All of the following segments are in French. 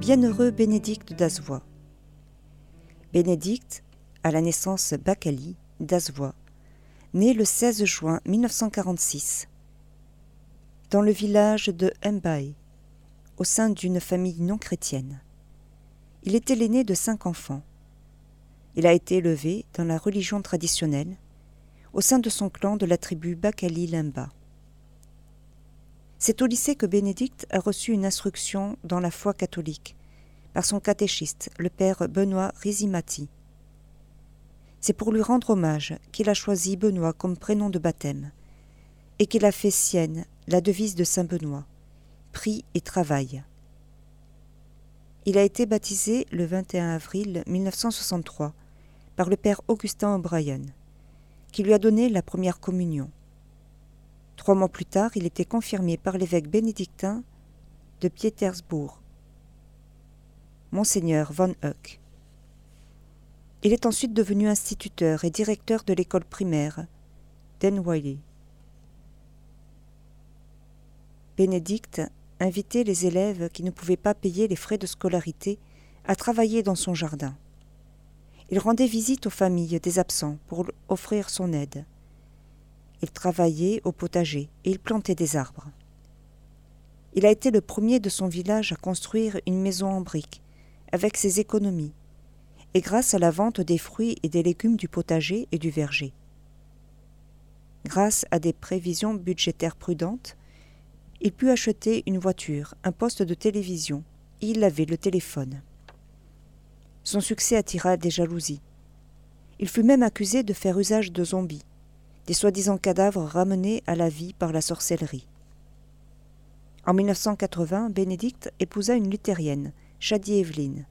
bienheureux Bénédicte d'Azvois. Bénédicte, à la naissance Bakali d'Azvois, né le 16 juin 1946, dans le village de Mbaye, au sein d'une famille non chrétienne. Il était l'aîné de cinq enfants. Il a été élevé dans la religion traditionnelle, au sein de son clan de la tribu Bakali Limba. C'est au lycée que Bénédicte a reçu une instruction dans la foi catholique par son catéchiste, le père Benoît Rizimati. C'est pour lui rendre hommage qu'il a choisi Benoît comme prénom de baptême et qu'il a fait sienne la devise de Saint Benoît Prie et travaille. Il a été baptisé le 21 avril 1963 par le père Augustin O'Brien, qui lui a donné la première communion. Trois mois plus tard, il était confirmé par l'évêque bénédictin de Pietersbourg, Monseigneur von Huck. Il est ensuite devenu instituteur et directeur de l'école primaire d'Enwiley. Bénédicte invitait les élèves qui ne pouvaient pas payer les frais de scolarité à travailler dans son jardin. Il rendait visite aux familles des absents pour offrir son aide. Il travaillait au potager et il plantait des arbres. Il a été le premier de son village à construire une maison en briques, avec ses économies, et grâce à la vente des fruits et des légumes du potager et du verger. Grâce à des prévisions budgétaires prudentes, il put acheter une voiture, un poste de télévision, il avait le téléphone. Son succès attira des jalousies. Il fut même accusé de faire usage de zombies, des soi-disant cadavres ramenés à la vie par la sorcellerie. En 1980, Bénédicte épousa une luthérienne, Shadi Evelyn,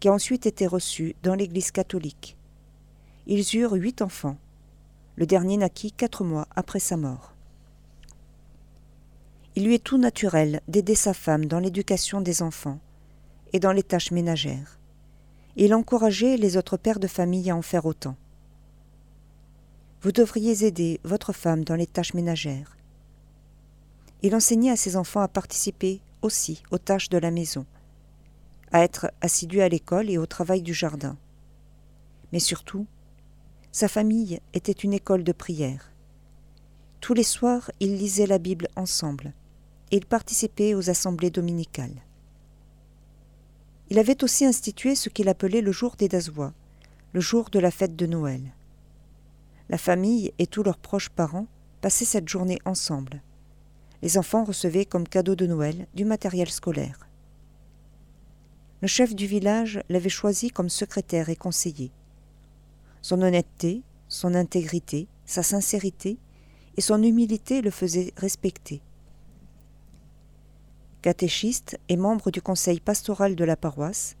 qui a ensuite été reçue dans l'Église catholique. Ils eurent huit enfants. Le dernier naquit quatre mois après sa mort. Il lui est tout naturel d'aider sa femme dans l'éducation des enfants et dans les tâches ménagères. Il encourageait les autres pères de famille à en faire autant. Vous devriez aider votre femme dans les tâches ménagères. Il enseignait à ses enfants à participer aussi aux tâches de la maison, à être assidus à l'école et au travail du jardin. Mais surtout, sa famille était une école de prière. Tous les soirs, ils lisaient la Bible ensemble et ils participaient aux assemblées dominicales. Il avait aussi institué ce qu'il appelait le jour des Dazois, le jour de la fête de Noël. La famille et tous leurs proches parents passaient cette journée ensemble. Les enfants recevaient comme cadeau de Noël du matériel scolaire. Le chef du village l'avait choisi comme secrétaire et conseiller. Son honnêteté, son intégrité, sa sincérité et son humilité le faisaient respecter. Catéchiste et membre du conseil pastoral de la paroisse,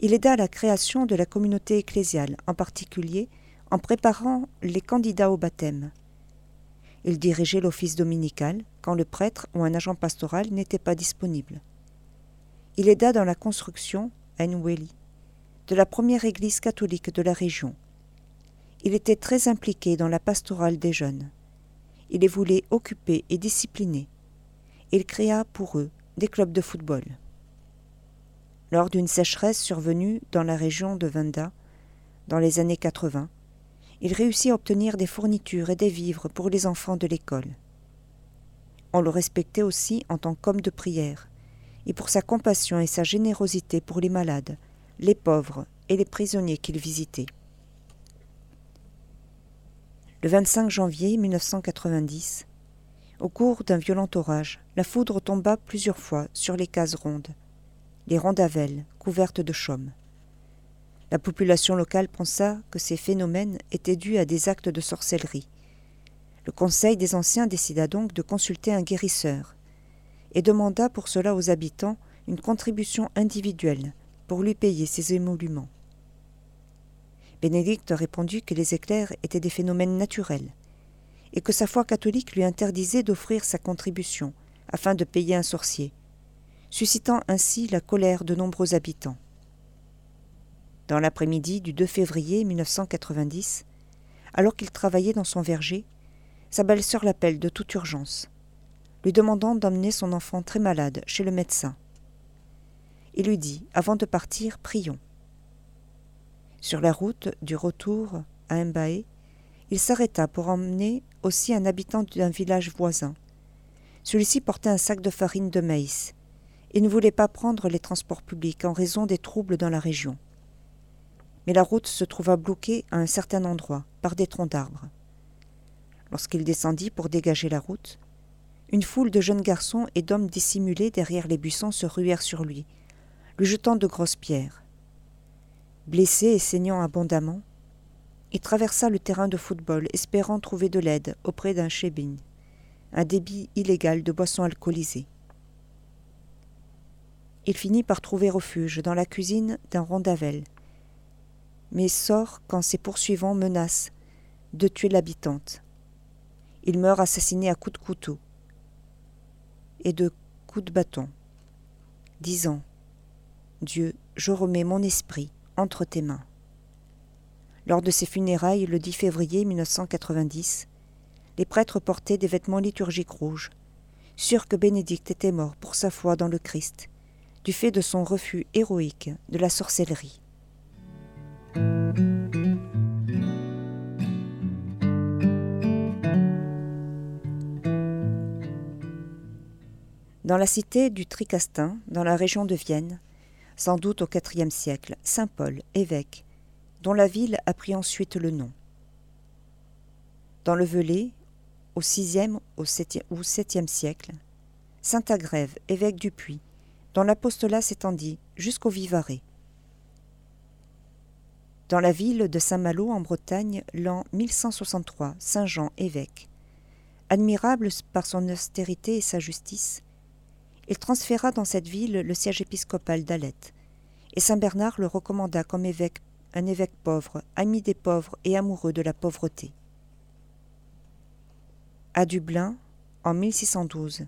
il aida à la création de la communauté ecclésiale, en particulier en préparant les candidats au baptême. Il dirigeait l'office dominical quand le prêtre ou un agent pastoral n'était pas disponible. Il aida dans la construction, à Nweli, de la première église catholique de la région. Il était très impliqué dans la pastorale des jeunes. Il les voulait occupés et disciplinés. Il créa pour eux des clubs de football. Lors d'une sécheresse survenue dans la région de Venda, dans les années 80, il réussit à obtenir des fournitures et des vivres pour les enfants de l'école. On le respectait aussi en tant qu'homme de prière, et pour sa compassion et sa générosité pour les malades, les pauvres et les prisonniers qu'il visitait. Le 25 janvier 1990, au cours d'un violent orage, la foudre tomba plusieurs fois sur les cases rondes, les rondavelles couvertes de chaume. La population locale pensa que ces phénomènes étaient dus à des actes de sorcellerie. Le Conseil des Anciens décida donc de consulter un guérisseur et demanda pour cela aux habitants une contribution individuelle pour lui payer ses émoluments. Bénédicte répondit que les éclairs étaient des phénomènes naturels et que sa foi catholique lui interdisait d'offrir sa contribution afin de payer un sorcier, suscitant ainsi la colère de nombreux habitants. Dans l'après-midi du 2 février 1990, alors qu'il travaillait dans son verger, sa belle-sœur l'appelle de toute urgence, lui demandant d'emmener son enfant très malade chez le médecin. et lui dit Avant de partir, prions. Sur la route du retour à Mbaé, il s'arrêta pour emmener aussi un habitant d'un village voisin. Celui-ci portait un sac de farine de maïs et ne voulait pas prendre les transports publics en raison des troubles dans la région. Mais la route se trouva bloquée à un certain endroit par des troncs d'arbres. Lorsqu'il descendit pour dégager la route, une foule de jeunes garçons et d'hommes dissimulés derrière les buissons se ruèrent sur lui, lui jetant de grosses pierres. Blessé et saignant abondamment, il traversa le terrain de football, espérant trouver de l'aide auprès d'un chébin, un débit illégal de boissons alcoolisées. Il finit par trouver refuge dans la cuisine d'un rondavel, mais sort quand ses poursuivants menacent de tuer l'habitante. Il meurt assassiné à coups de couteau et de coups de bâton, disant Dieu, je remets mon esprit entre tes mains. Lors de ses funérailles le 10 février 1990, les prêtres portaient des vêtements liturgiques rouges, sûrs que Bénédicte était mort pour sa foi dans le Christ du fait de son refus héroïque de la sorcellerie. Dans la cité du Tricastin, dans la région de Vienne, sans doute au IVe siècle, saint Paul, évêque, dont la ville a pris ensuite le nom. Dans le Velay, au VIe ou VIIe siècle, saint Agrève, évêque du Puy, dont l'apostolat s'étendit jusqu'au Vivarais. Dans la ville de Saint-Malo en Bretagne, l'an 1163, Saint Jean évêque, admirable par son austérité et sa justice, il transféra dans cette ville le siège épiscopal d'Alette, et Saint Bernard le recommanda comme évêque, un évêque pauvre, ami des pauvres et amoureux de la pauvreté. À Dublin, en 1612,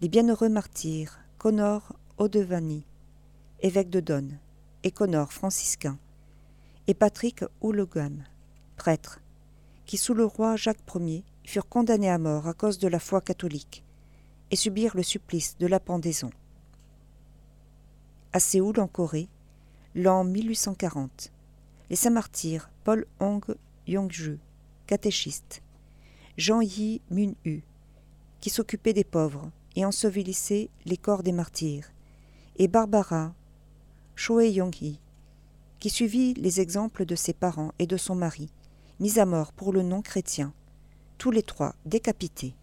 les bienheureux martyrs Connor Odevani, évêque de Donne, et Connor franciscain, et Patrick Houlogam, prêtre, qui sous le roi Jacques Ier furent condamnés à mort à cause de la foi catholique et subirent le supplice de la pendaison. À Séoul, en Corée, l'an 1840, les saints martyrs Paul Hong Yongju, catéchiste, Jean Yi Mun-hu, qui s'occupait des pauvres, et ensevelissait les corps des martyrs, et Barbara Choe Yong-hee, qui suivit les exemples de ses parents et de son mari, mis à mort pour le nom chrétien, tous les trois décapités.